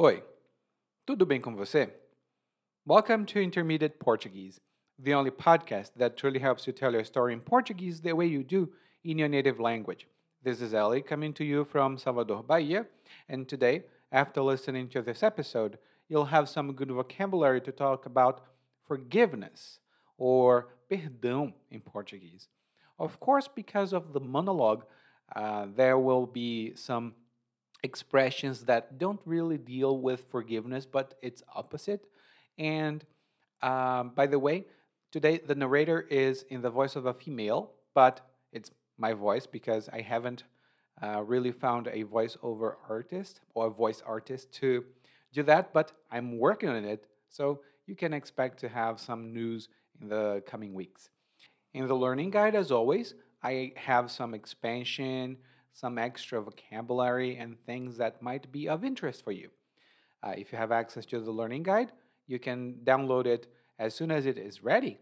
Oi, tudo bem com você? Welcome to Intermediate Portuguese, the only podcast that truly helps you tell your story in Portuguese the way you do in your native language. This is Ellie coming to you from Salvador, Bahia, and today, after listening to this episode, you'll have some good vocabulary to talk about forgiveness or perdão in Portuguese. Of course, because of the monologue, uh, there will be some expressions that don't really deal with forgiveness, but it's opposite. And um, by the way, today the narrator is in the voice of a female, but it's my voice because I haven't uh, really found a voiceover artist or a voice artist to do that, but I'm working on it. So you can expect to have some news in the coming weeks. In the learning guide, as always, I have some expansion, some extra vocabulary, and things that might be of interest for you. Uh, if you have access to the learning guide, you can download it as soon as it is ready.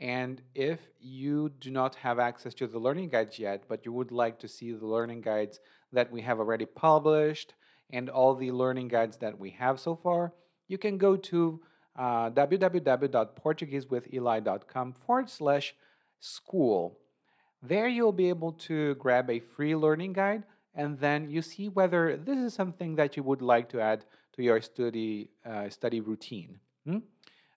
And if you do not have access to the learning guides yet, but you would like to see the learning guides that we have already published and all the learning guides that we have so far, you can go to uh, www.portuguesewitheli.com forward slash school. There you'll be able to grab a free learning guide and then you see whether this is something that you would like to add to your study, uh, study routine. Hmm?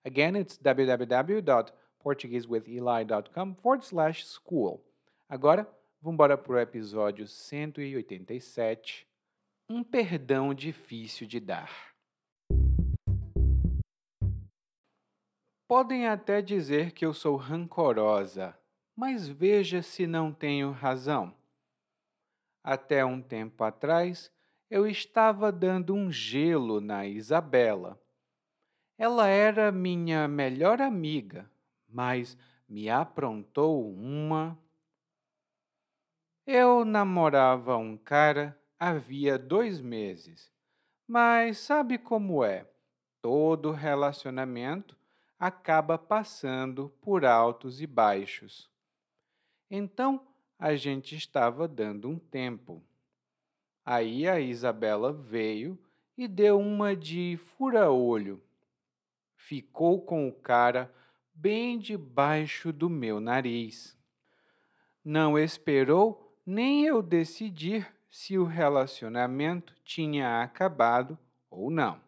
Again, it's www.portuguesewitheli.com forward slash school. Agora, vamos embora para o episódio 187, Um Perdão Difícil de Dar. Podem até dizer que eu sou rancorosa, mas veja se não tenho razão. Até um tempo atrás, eu estava dando um gelo na Isabela. Ela era minha melhor amiga, mas me aprontou uma. Eu namorava um cara havia dois meses, mas sabe como é? Todo relacionamento acaba passando por altos e baixos. Então a gente estava dando um tempo. Aí a Isabela veio e deu uma de fura-olho. Ficou com o cara bem debaixo do meu nariz. Não esperou nem eu decidir se o relacionamento tinha acabado ou não.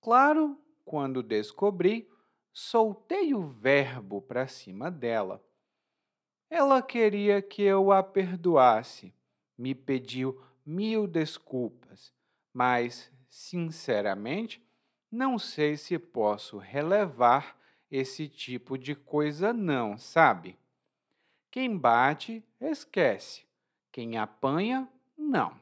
Claro quando descobri, soltei o verbo para cima dela. Ela queria que eu a perdoasse, me pediu mil desculpas, mas, sinceramente, não sei se posso relevar esse tipo de coisa, não, sabe? Quem bate, esquece. Quem apanha, não.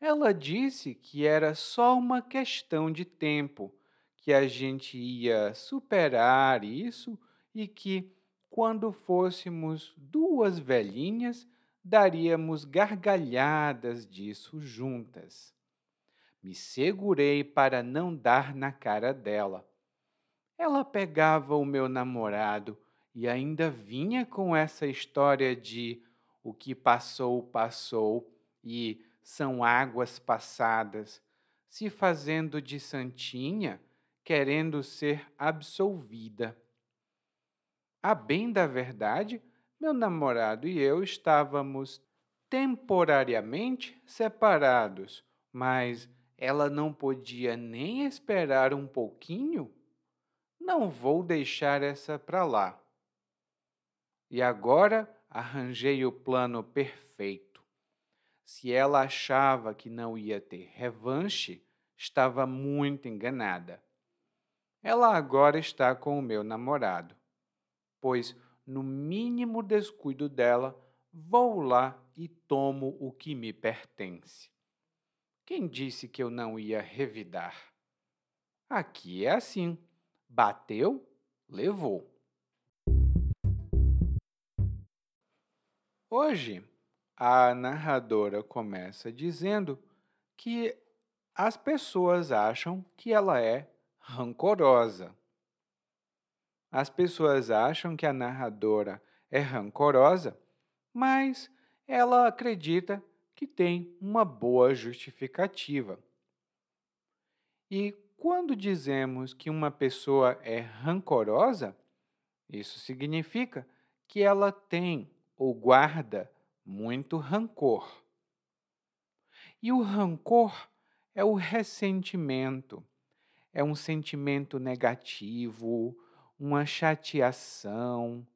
Ela disse que era só uma questão de tempo, que a gente ia superar isso e que, quando fôssemos duas velhinhas, daríamos gargalhadas disso juntas. Me segurei para não dar na cara dela. Ela pegava o meu namorado e ainda vinha com essa história de o que passou, passou e são águas passadas, se fazendo de santinha, querendo ser absolvida. A bem da verdade, meu namorado e eu estávamos temporariamente separados, mas ela não podia nem esperar um pouquinho? Não vou deixar essa para lá. E agora arranjei o plano perfeito. Se ela achava que não ia ter revanche, estava muito enganada. Ela agora está com o meu namorado, pois, no mínimo descuido dela, vou lá e tomo o que me pertence. Quem disse que eu não ia revidar? Aqui é assim: bateu, levou. Hoje a narradora começa dizendo que as pessoas acham que ela é rancorosa. As pessoas acham que a narradora é rancorosa, mas ela acredita que tem uma boa justificativa. E quando dizemos que uma pessoa é rancorosa, isso significa que ela tem ou guarda muito rancor. E o rancor é o ressentimento, é um sentimento negativo, uma chateação,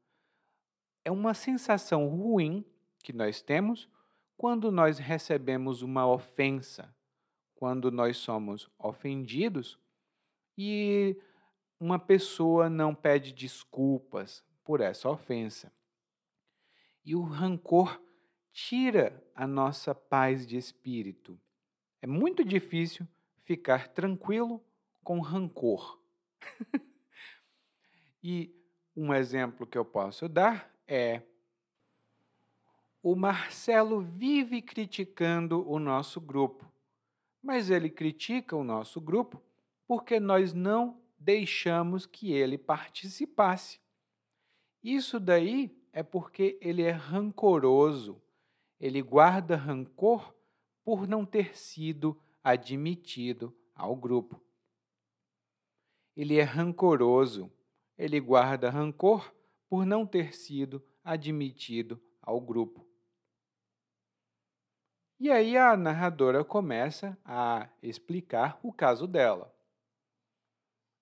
é uma sensação ruim que nós temos quando nós recebemos uma ofensa, quando nós somos ofendidos e uma pessoa não pede desculpas por essa ofensa. E o rancor tira a nossa paz de espírito. É muito difícil ficar tranquilo com rancor. e um exemplo que eu posso dar é o Marcelo vive criticando o nosso grupo, mas ele critica o nosso grupo porque nós não deixamos que ele participasse. Isso daí é porque ele é rancoroso, ele guarda rancor por não ter sido admitido ao grupo. Ele é rancoroso, ele guarda rancor por não ter sido admitido ao grupo. E aí a narradora começa a explicar o caso dela.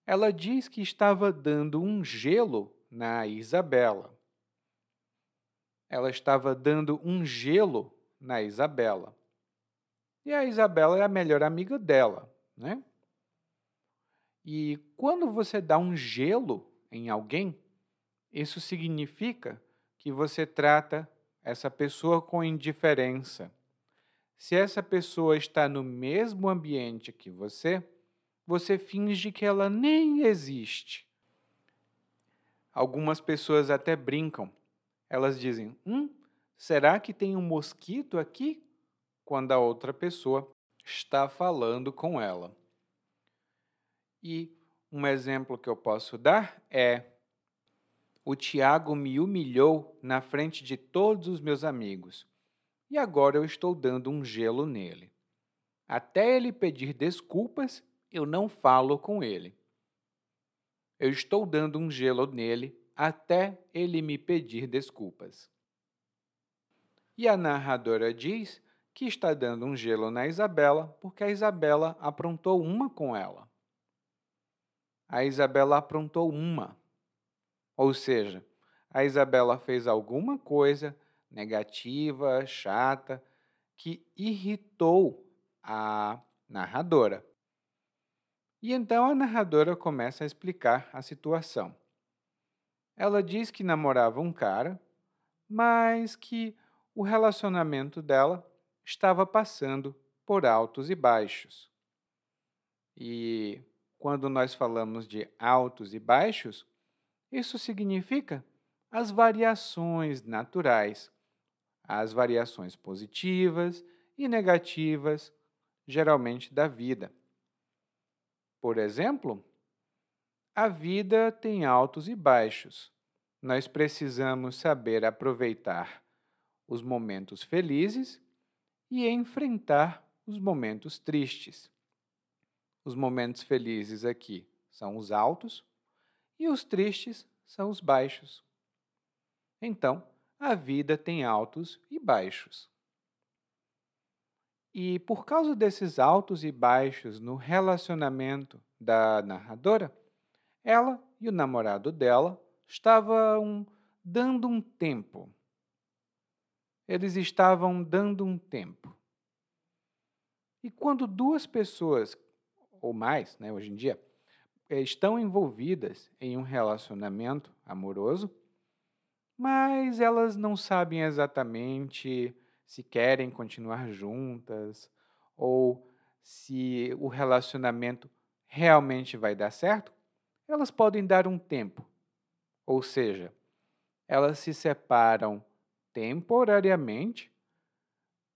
Ela diz que estava dando um gelo na Isabela. Ela estava dando um gelo na Isabela. E a Isabela é a melhor amiga dela, né? E quando você dá um gelo em alguém, isso significa que você trata essa pessoa com indiferença se essa pessoa está no mesmo ambiente que você, você finge que ela nem existe. Algumas pessoas até brincam. Elas dizem: Hum, será que tem um mosquito aqui? Quando a outra pessoa está falando com ela. E um exemplo que eu posso dar é: o Tiago me humilhou na frente de todos os meus amigos e agora eu estou dando um gelo nele. Até ele pedir desculpas, eu não falo com ele. Eu estou dando um gelo nele até ele me pedir desculpas. E a narradora diz que está dando um gelo na Isabela porque a Isabela aprontou uma com ela. A Isabela aprontou uma. Ou seja, a Isabela fez alguma coisa negativa, chata, que irritou a narradora. E então a narradora começa a explicar a situação. Ela diz que namorava um cara, mas que o relacionamento dela estava passando por altos e baixos. E quando nós falamos de altos e baixos, isso significa as variações naturais as variações positivas e negativas, geralmente da vida. Por exemplo, a vida tem altos e baixos. Nós precisamos saber aproveitar os momentos felizes e enfrentar os momentos tristes. Os momentos felizes aqui são os altos e os tristes são os baixos. Então, a vida tem altos e baixos. E por causa desses altos e baixos no relacionamento da narradora, ela e o namorado dela estavam dando um tempo. Eles estavam dando um tempo. E quando duas pessoas, ou mais, né, hoje em dia, estão envolvidas em um relacionamento amoroso, mas elas não sabem exatamente se querem continuar juntas ou se o relacionamento realmente vai dar certo, elas podem dar um tempo. Ou seja, elas se separam temporariamente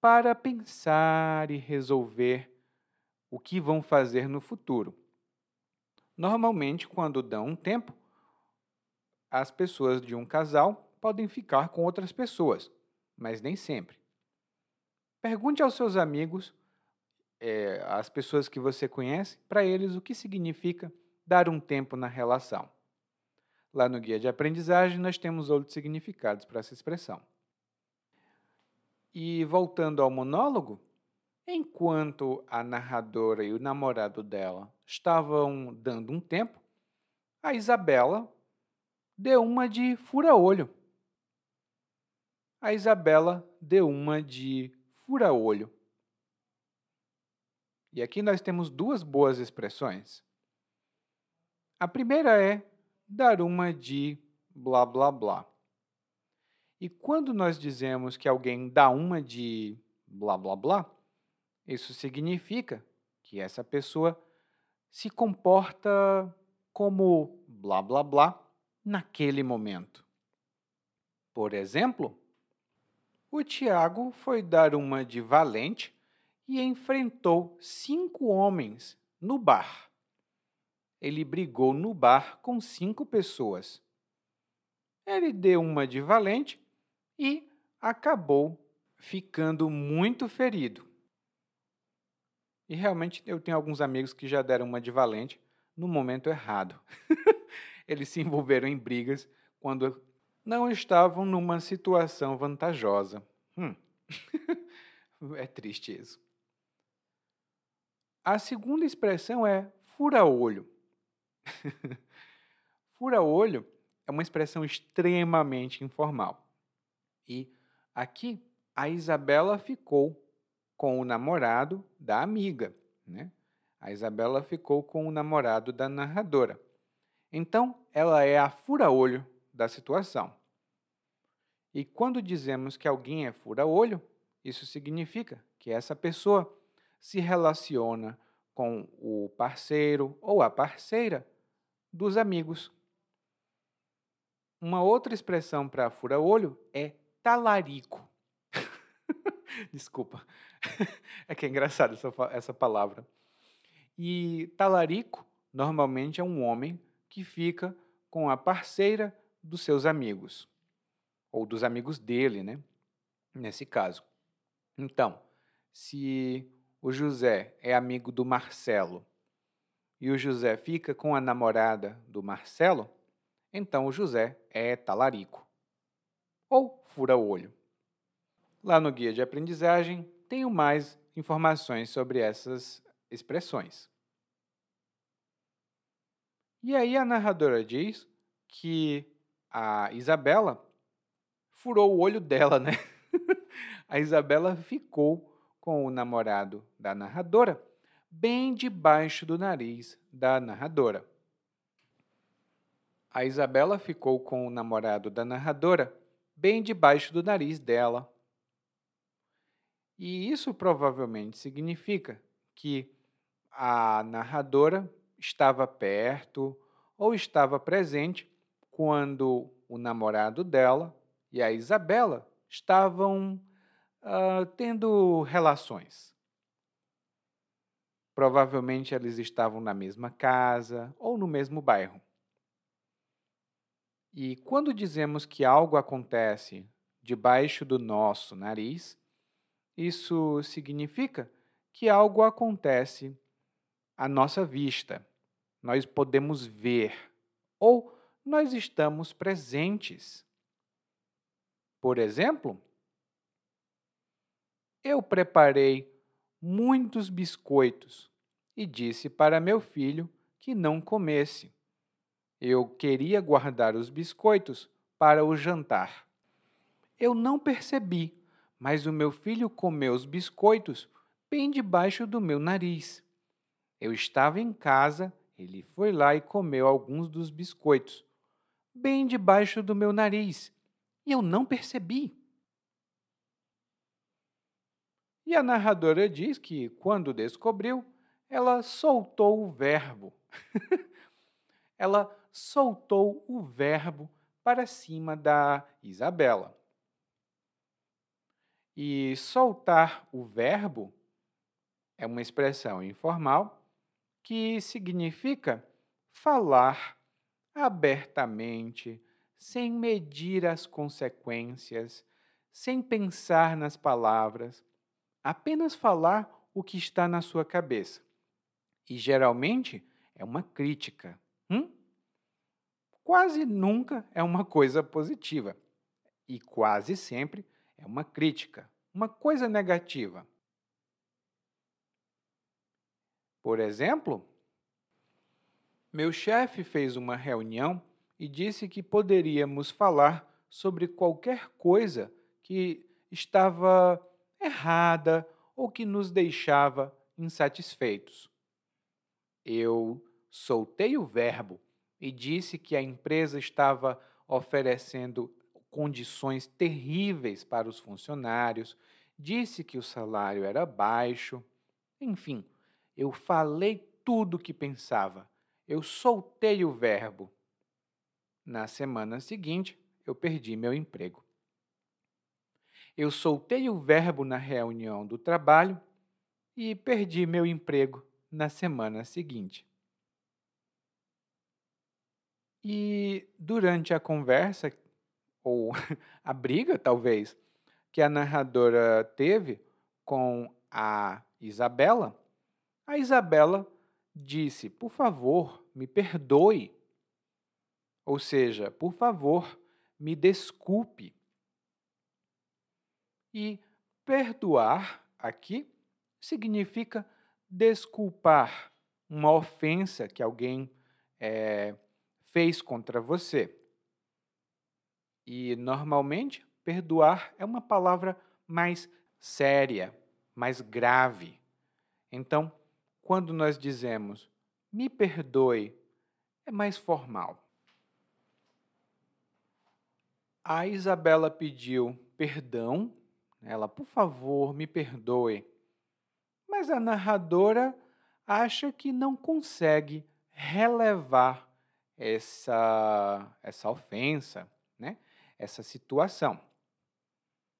para pensar e resolver o que vão fazer no futuro. Normalmente, quando dão um tempo, as pessoas de um casal podem ficar com outras pessoas, mas nem sempre. Pergunte aos seus amigos, é, às pessoas que você conhece, para eles o que significa dar um tempo na relação. Lá no guia de aprendizagem, nós temos outros significados para essa expressão. E voltando ao monólogo, enquanto a narradora e o namorado dela estavam dando um tempo, a Isabela deu uma de fura-olho. A Isabela deu uma de fura-olho. E aqui nós temos duas boas expressões. A primeira é dar uma de blá blá blá. E quando nós dizemos que alguém dá uma de blá blá blá, isso significa que essa pessoa se comporta como blá blá blá naquele momento. Por exemplo, o Tiago foi dar uma de valente e enfrentou cinco homens no bar ele brigou no bar com cinco pessoas. Ele deu uma de valente e acabou ficando muito ferido. E realmente eu tenho alguns amigos que já deram uma de valente no momento errado. Eles se envolveram em brigas quando não estavam numa situação vantajosa. Hum. é triste isso. A segunda expressão é fura-olho. Fura-olho é uma expressão extremamente informal. E aqui a Isabela ficou com o namorado da amiga, né? A Isabela ficou com o namorado da narradora. Então, ela é a fura-olho da situação. E quando dizemos que alguém é fura-olho, isso significa que essa pessoa se relaciona com o parceiro ou a parceira dos amigos. Uma outra expressão para fura-olho é talarico. Desculpa, é que é engraçado essa, essa palavra. E talarico normalmente é um homem que fica com a parceira dos seus amigos, ou dos amigos dele, né? Nesse caso. Então, se o José é amigo do Marcelo e o José fica com a namorada do Marcelo, então o José é talarico ou fura-olho. Lá no guia de aprendizagem tenho mais informações sobre essas expressões. E aí a narradora diz que a Isabela furou o olho dela, né? a Isabela ficou com o namorado da narradora bem debaixo do nariz da narradora. A Isabela ficou com o namorado da narradora bem debaixo do nariz dela. E isso provavelmente significa que a narradora estava perto ou estava presente quando o namorado dela e a Isabela estavam uh, tendo relações. Provavelmente eles estavam na mesma casa ou no mesmo bairro. E quando dizemos que algo acontece debaixo do nosso nariz, isso significa que algo acontece à nossa vista. Nós podemos ver ou nós estamos presentes. Por exemplo, eu preparei muitos biscoitos e disse para meu filho que não comesse. Eu queria guardar os biscoitos para o jantar. Eu não percebi, mas o meu filho comeu os biscoitos bem debaixo do meu nariz. Eu estava em casa, ele foi lá e comeu alguns dos biscoitos, bem debaixo do meu nariz, e eu não percebi. E a narradora diz que, quando descobriu, ela soltou o verbo. ela soltou o verbo para cima da Isabela. E soltar o verbo é uma expressão informal que significa falar abertamente, sem medir as consequências, sem pensar nas palavras, apenas falar o que está na sua cabeça. E geralmente é uma crítica. Hum? Quase nunca é uma coisa positiva. E quase sempre é uma crítica, uma coisa negativa. Por exemplo, meu chefe fez uma reunião e disse que poderíamos falar sobre qualquer coisa que estava errada ou que nos deixava insatisfeitos. Eu soltei o verbo e disse que a empresa estava oferecendo condições terríveis para os funcionários, disse que o salário era baixo, enfim, eu falei tudo o que pensava eu soltei o verbo. Na semana seguinte, eu perdi meu emprego. Eu soltei o verbo na reunião do trabalho e perdi meu emprego na semana seguinte. E durante a conversa, ou a briga talvez, que a narradora teve com a Isabela, a Isabela disse: Por favor, me perdoe. Ou seja, por favor, me desculpe. E perdoar aqui significa desculpar uma ofensa que alguém é, fez contra você. E normalmente, perdoar é uma palavra mais séria, mais grave. Então, quando nós dizemos me perdoe, é mais formal. A Isabela pediu perdão, ela, por favor, me perdoe. Mas a narradora acha que não consegue relevar essa, essa ofensa, né? Essa situação.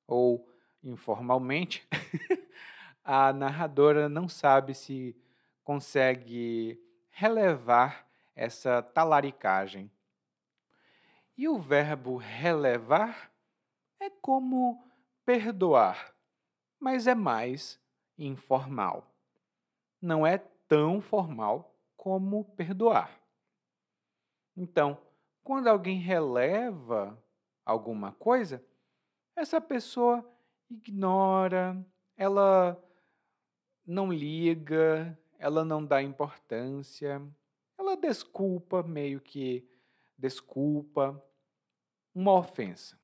Ou, informalmente, a narradora não sabe se consegue relevar essa talaricagem. E o verbo relevar é como perdoar, mas é mais informal. Não é tão formal como perdoar. Então, quando alguém releva alguma coisa, essa pessoa ignora, ela não liga, ela não dá importância, ela desculpa, meio que desculpa uma ofensa.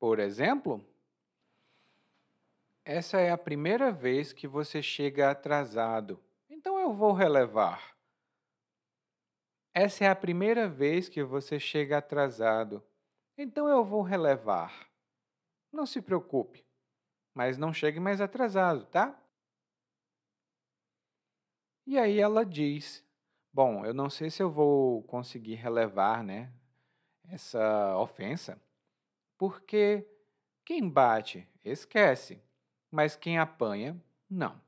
Por exemplo, essa é a primeira vez que você chega atrasado, então eu vou relevar. Essa é a primeira vez que você chega atrasado, então eu vou relevar. Não se preocupe, mas não chegue mais atrasado, tá? E aí ela diz: Bom, eu não sei se eu vou conseguir relevar né, essa ofensa, porque quem bate esquece, mas quem apanha, não.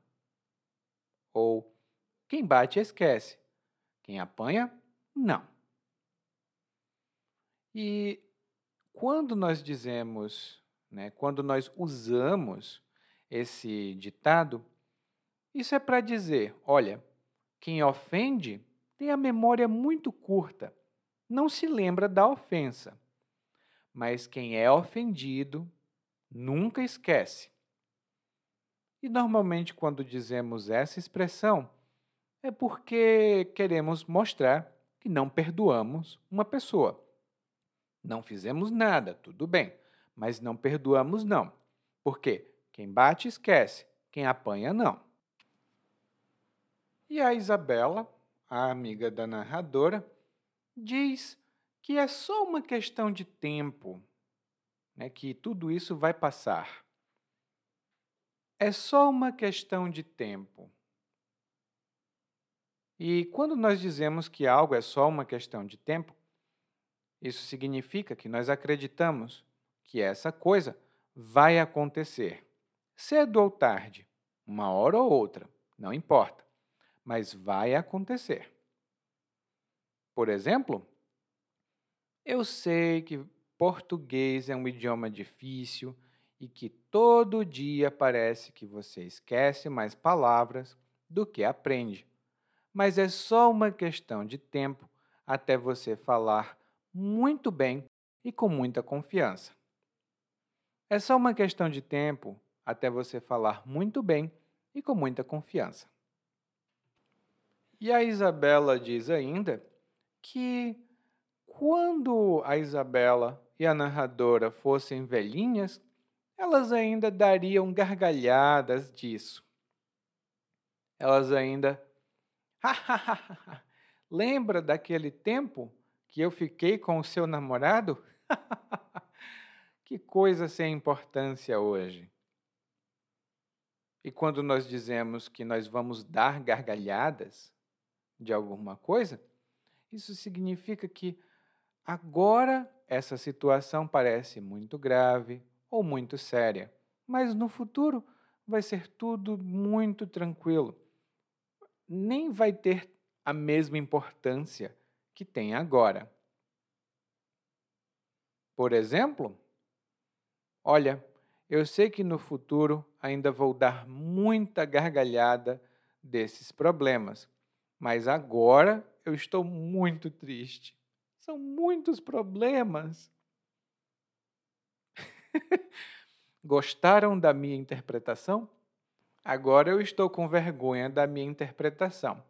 Ou quem bate esquece, quem apanha, não. E quando nós dizemos, né, quando nós usamos esse ditado, isso é para dizer: olha, quem ofende tem a memória muito curta, não se lembra da ofensa. Mas quem é ofendido nunca esquece. E normalmente, quando dizemos essa expressão, é porque queremos mostrar que não perdoamos uma pessoa. Não fizemos nada, tudo bem, mas não perdoamos, não. Por quê? Quem bate, esquece, quem apanha, não. E a Isabela, a amiga da narradora, diz que é só uma questão de tempo, né, que tudo isso vai passar. É só uma questão de tempo. E quando nós dizemos que algo é só uma questão de tempo, isso significa que nós acreditamos que essa coisa vai acontecer, cedo ou tarde, uma hora ou outra, não importa mas vai acontecer. Por exemplo, eu sei que português é um idioma difícil e que todo dia parece que você esquece mais palavras do que aprende. Mas é só uma questão de tempo até você falar muito bem e com muita confiança. É só uma questão de tempo até você falar muito bem e com muita confiança. E a Isabela diz ainda que quando a Isabela e a narradora fossem velhinhas, elas ainda dariam gargalhadas disso. Elas ainda. Lembra daquele tempo que eu fiquei com o seu namorado? que coisa sem importância hoje. E quando nós dizemos que nós vamos dar gargalhadas de alguma coisa, isso significa que agora essa situação parece muito grave ou muito séria, mas no futuro vai ser tudo muito tranquilo. Nem vai ter a mesma importância que tem agora. Por exemplo, olha, eu sei que no futuro ainda vou dar muita gargalhada desses problemas, mas agora eu estou muito triste. São muitos problemas. Gostaram da minha interpretação? Agora eu estou com vergonha da minha interpretação,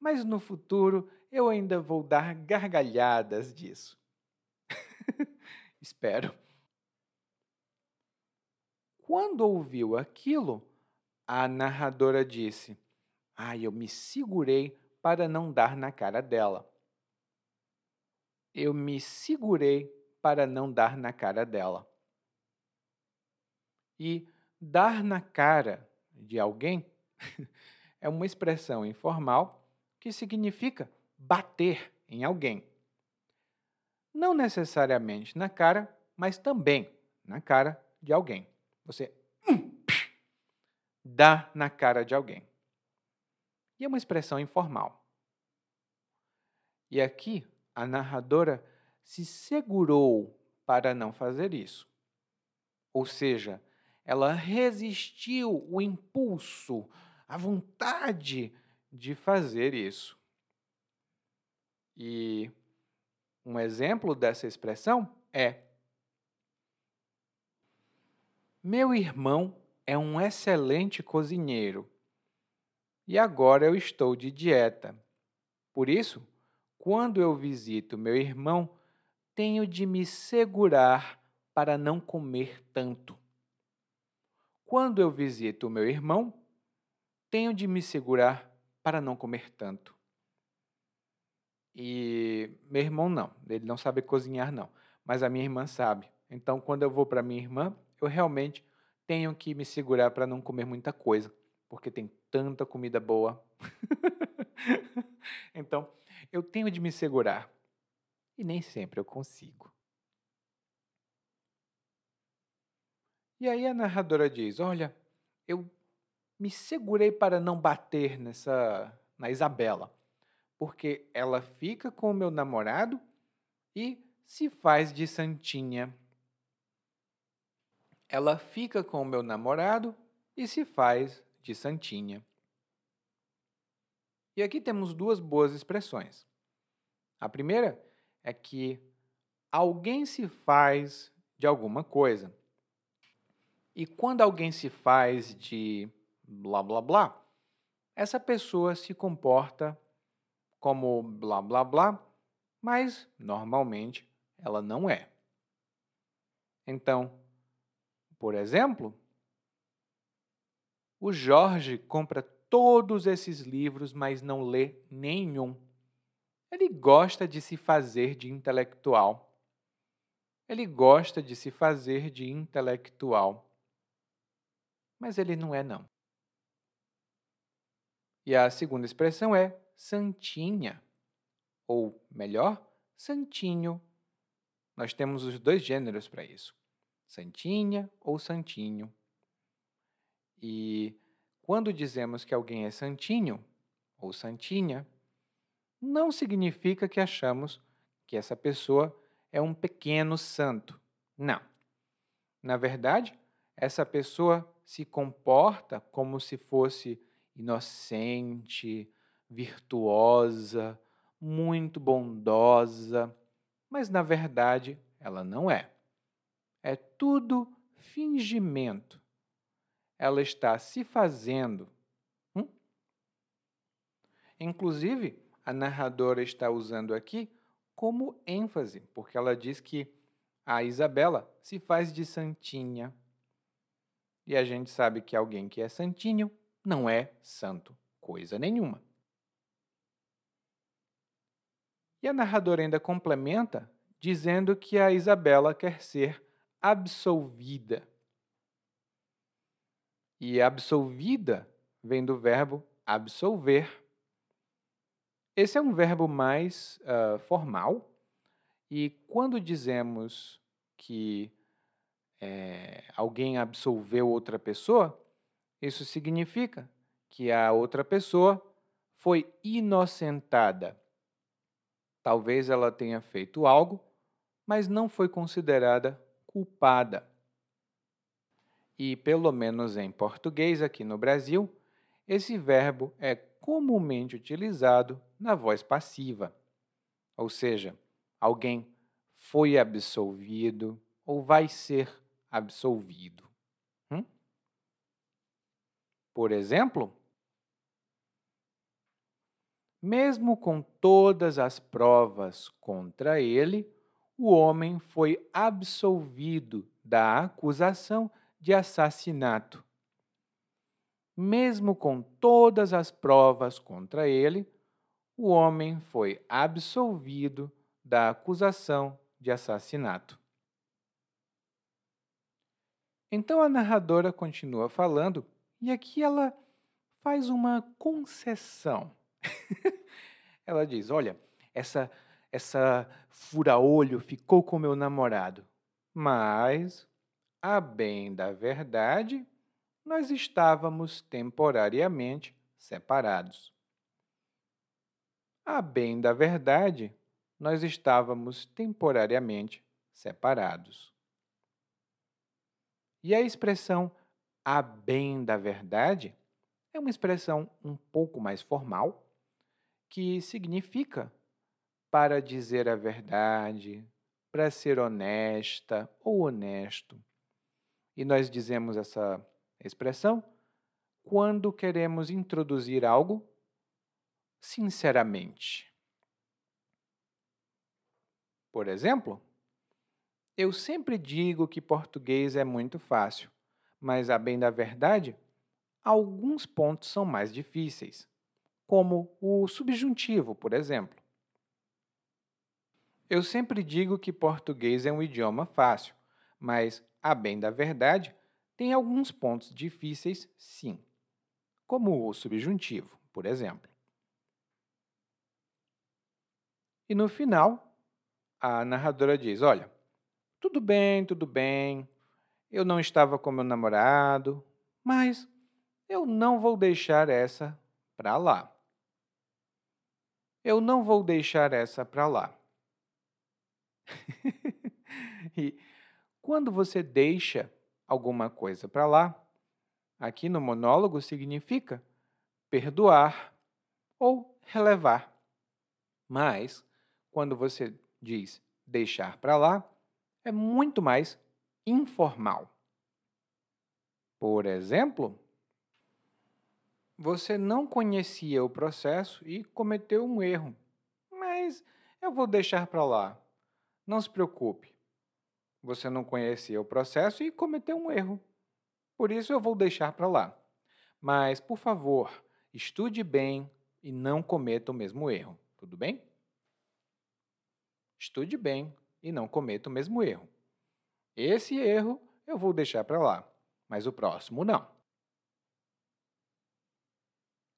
mas no futuro eu ainda vou dar gargalhadas disso. Espero. Quando ouviu aquilo, a narradora disse: Ah, eu me segurei para não dar na cara dela. Eu me segurei para não dar na cara dela. E dar na cara de alguém é uma expressão informal que significa bater em alguém. Não necessariamente na cara, mas também na cara de alguém. Você hum, dá na cara de alguém. E é uma expressão informal. E aqui a narradora se segurou para não fazer isso. Ou seja, ela resistiu o impulso, a vontade de fazer isso. E um exemplo dessa expressão é meu irmão é um excelente cozinheiro e agora eu estou de dieta. Por isso, quando eu visito meu irmão, tenho de me segurar para não comer tanto. Quando eu visito meu irmão, tenho de me segurar para não comer tanto. E meu irmão não, ele não sabe cozinhar não, mas a minha irmã sabe. Então, quando eu vou para minha irmã, eu realmente tenho que me segurar para não comer muita coisa, porque tem tanta comida boa. então, eu tenho de me segurar. E nem sempre eu consigo. E aí a narradora diz: Olha, eu me segurei para não bater nessa na Isabela, porque ela fica com o meu namorado e se faz de santinha ela fica com o meu namorado e se faz de santinha. E aqui temos duas boas expressões. A primeira é que alguém se faz de alguma coisa. E quando alguém se faz de blá blá blá, essa pessoa se comporta como blá blá blá, mas normalmente ela não é. Então, por exemplo, o Jorge compra todos esses livros, mas não lê nenhum. Ele gosta de se fazer de intelectual. Ele gosta de se fazer de intelectual. Mas ele não é, não. E a segunda expressão é santinha, ou melhor, santinho. Nós temos os dois gêneros para isso santinha ou santinho. E quando dizemos que alguém é santinho ou santinha, não significa que achamos que essa pessoa é um pequeno santo. Não. Na verdade, essa pessoa se comporta como se fosse inocente, virtuosa, muito bondosa, mas na verdade ela não é. É tudo fingimento. Ela está se fazendo. Hum? Inclusive, a narradora está usando aqui como ênfase, porque ela diz que a Isabela se faz de santinha. E a gente sabe que alguém que é santinho não é santo, coisa nenhuma. E a narradora ainda complementa dizendo que a Isabela quer ser absolvida. E absolvida vem do verbo absolver. Esse é um verbo mais uh, formal, e quando dizemos que é, alguém absolveu outra pessoa, isso significa que a outra pessoa foi inocentada. Talvez ela tenha feito algo, mas não foi considerada culpada. E, pelo menos em português, aqui no Brasil, esse verbo é comumente utilizado na voz passiva. Ou seja, alguém foi absolvido ou vai ser absolvido. Hum? Por exemplo, mesmo com todas as provas contra ele, o homem foi absolvido da acusação de assassinato. Mesmo com todas as provas contra ele, o homem foi absolvido da acusação de assassinato. Então a narradora continua falando e aqui ela faz uma concessão. Ela diz: Olha, essa, essa fura-olho ficou com meu namorado, mas, a bem da verdade, nós estávamos temporariamente separados. A bem da verdade, nós estávamos temporariamente separados. E a expressão a bem da verdade é uma expressão um pouco mais formal que significa para dizer a verdade, para ser honesta ou honesto. E nós dizemos essa expressão quando queremos introduzir algo sinceramente. Por exemplo, eu sempre digo que português é muito fácil, mas, a bem da verdade, alguns pontos são mais difíceis como o subjuntivo, por exemplo. Eu sempre digo que português é um idioma fácil, mas, a bem da verdade, tem alguns pontos difíceis, sim, como o subjuntivo, por exemplo. E no final, a narradora diz: Olha, tudo bem, tudo bem, eu não estava com meu namorado, mas eu não vou deixar essa para lá. Eu não vou deixar essa para lá. e quando você deixa alguma coisa para lá, aqui no monólogo significa perdoar ou relevar. Mas, quando você diz deixar para lá, é muito mais informal. Por exemplo, você não conhecia o processo e cometeu um erro. Mas eu vou deixar para lá. Não se preocupe. Você não conhecia o processo e cometeu um erro. Por isso eu vou deixar para lá. Mas, por favor, estude bem e não cometa o mesmo erro. Tudo bem? Estude bem e não cometa o mesmo erro. Esse erro eu vou deixar para lá, mas o próximo não.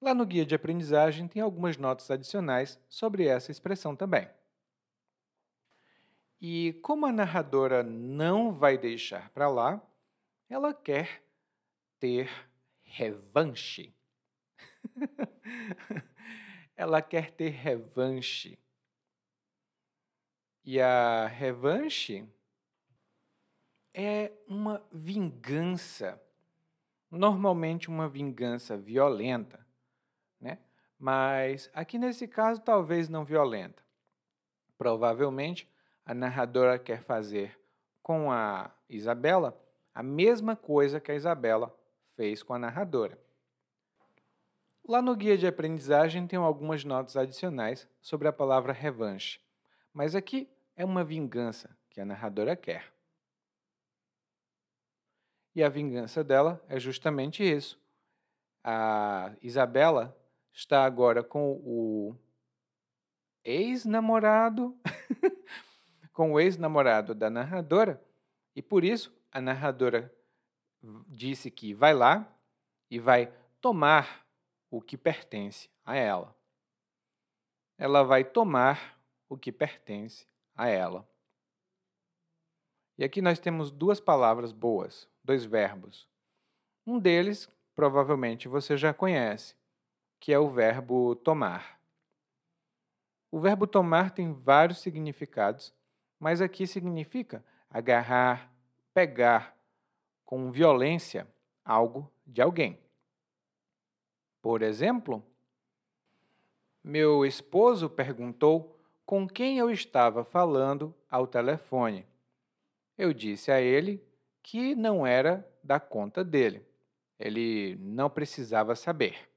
Lá no guia de aprendizagem tem algumas notas adicionais sobre essa expressão também. E como a narradora não vai deixar para lá, ela quer ter revanche. ela quer ter revanche. E a revanche é uma vingança, normalmente uma vingança violenta, né? Mas aqui nesse caso, talvez não violenta. Provavelmente a narradora quer fazer com a Isabela a mesma coisa que a Isabela fez com a narradora. Lá no guia de aprendizagem tem algumas notas adicionais sobre a palavra revanche, mas aqui é uma vingança que a narradora quer. E a vingança dela é justamente isso. A Isabela está agora com o ex-namorado, com o ex-namorado da narradora, e por isso a narradora disse que vai lá e vai tomar o que pertence a ela. Ela vai tomar o que pertence a ela. E aqui nós temos duas palavras boas, dois verbos. Um deles, provavelmente você já conhece, que é o verbo tomar. O verbo tomar tem vários significados, mas aqui significa agarrar, pegar com violência algo de alguém. Por exemplo, meu esposo perguntou com quem eu estava falando ao telefone. Eu disse a ele que não era da conta dele. Ele não precisava saber.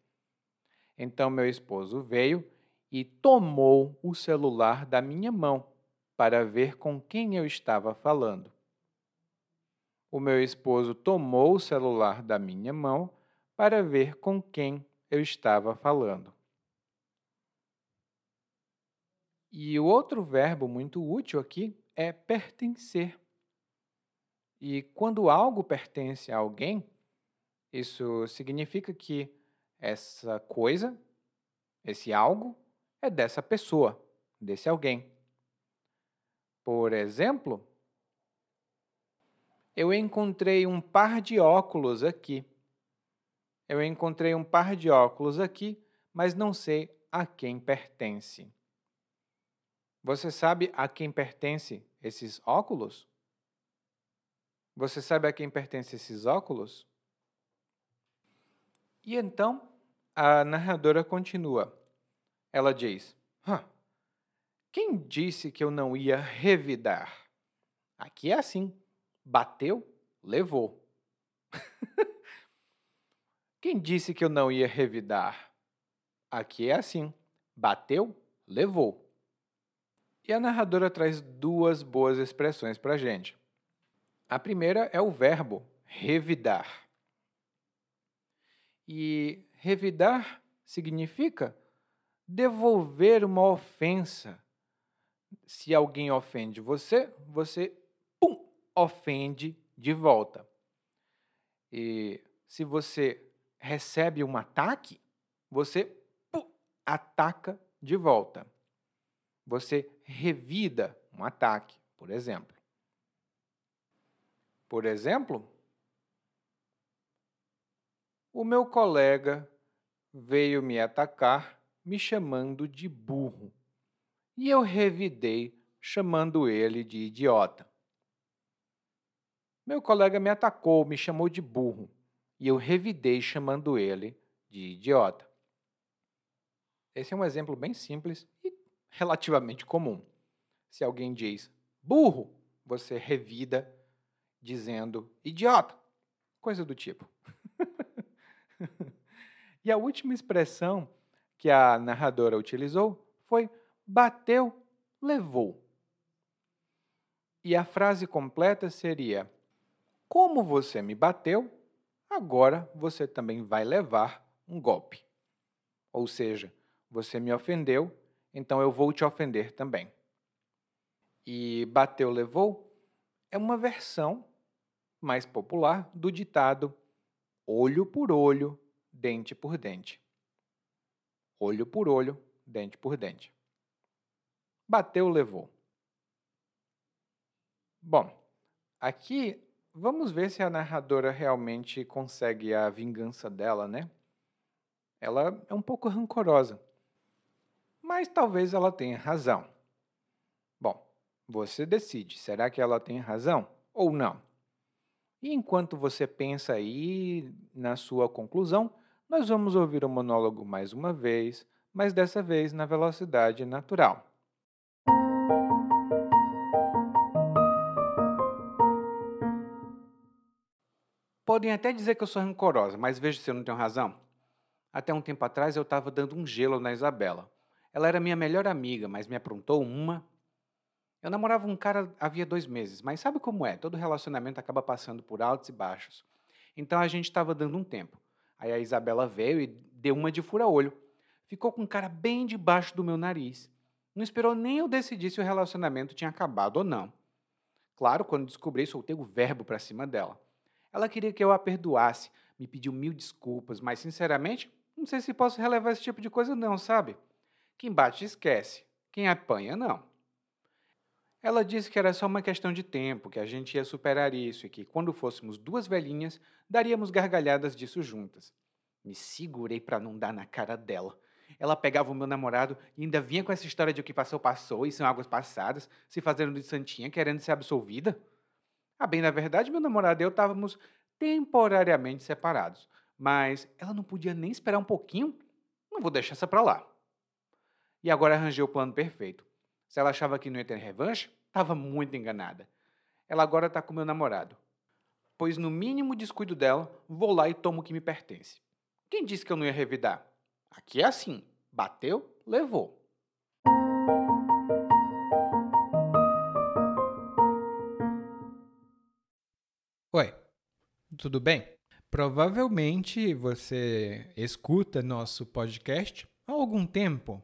Então meu esposo veio e tomou o celular da minha mão para ver com quem eu estava falando. O meu esposo tomou o celular da minha mão para ver com quem eu estava falando. E o outro verbo muito útil aqui é pertencer. E quando algo pertence a alguém, isso significa que essa coisa, esse algo, é dessa pessoa, desse alguém. Por exemplo, eu encontrei um par de óculos aqui. Eu encontrei um par de óculos aqui, mas não sei a quem pertence. Você sabe a quem pertence esses óculos? Você sabe a quem pertence esses óculos? E então a narradora continua. Ela diz: Quem disse que eu não ia revidar? Aqui é assim: bateu, levou. Quem disse que eu não ia revidar? Aqui é assim: bateu, levou. E a narradora traz duas boas expressões para a gente. A primeira é o verbo revidar. E revidar significa devolver uma ofensa. Se alguém ofende você, você pum, ofende de volta. E se você recebe um ataque, você pum, ataca de volta. Você revida um ataque, por exemplo. Por exemplo, o meu colega veio me atacar me chamando de burro e eu revidei chamando ele de idiota. Meu colega me atacou, me chamou de burro e eu revidei chamando ele de idiota. Esse é um exemplo bem simples e relativamente comum. Se alguém diz burro, você revida dizendo idiota, coisa do tipo. e a última expressão que a narradora utilizou foi bateu, levou. E a frase completa seria: Como você me bateu, agora você também vai levar um golpe. Ou seja, você me ofendeu, então eu vou te ofender também. E bateu, levou é uma versão mais popular do ditado olho por olho, dente por dente. Olho por olho, dente por dente. Bateu, levou. Bom, aqui Vamos ver se a narradora realmente consegue a vingança dela, né? Ela é um pouco rancorosa. Mas talvez ela tenha razão. Bom, você decide. Será que ela tem razão ou não? E enquanto você pensa aí na sua conclusão, nós vamos ouvir o monólogo mais uma vez, mas dessa vez na velocidade natural. Podem até dizer que eu sou rancorosa, mas veja se eu não tenho razão. Até um tempo atrás eu estava dando um gelo na Isabela. Ela era minha melhor amiga, mas me aprontou uma. Eu namorava um cara havia dois meses, mas sabe como é? Todo relacionamento acaba passando por altos e baixos. Então a gente estava dando um tempo. Aí a Isabela veio e deu uma de fura-olho. Ficou com um cara bem debaixo do meu nariz. Não esperou nem eu decidir se o relacionamento tinha acabado ou não. Claro, quando descobri, soltei o verbo para cima dela. Ela queria que eu a perdoasse, me pediu mil desculpas, mas sinceramente, não sei se posso relevar esse tipo de coisa não, sabe? Quem bate esquece, quem apanha não. Ela disse que era só uma questão de tempo, que a gente ia superar isso e que, quando fôssemos duas velhinhas, daríamos gargalhadas disso juntas. Me segurei para não dar na cara dela. Ela pegava o meu namorado e ainda vinha com essa história de o que passou, passou e são águas passadas, se fazendo de santinha, querendo ser absolvida. Ah, bem, na verdade, meu namorado e eu estávamos temporariamente separados, mas ela não podia nem esperar um pouquinho? Não vou deixar essa para lá. E agora arranjei o plano perfeito. Se ela achava que não ia ter revanche, estava muito enganada. Ela agora está com meu namorado. Pois no mínimo descuido dela, vou lá e tomo o que me pertence. Quem disse que eu não ia revidar? Aqui é assim: bateu, levou. Oi, tudo bem? Provavelmente você escuta nosso podcast há algum tempo.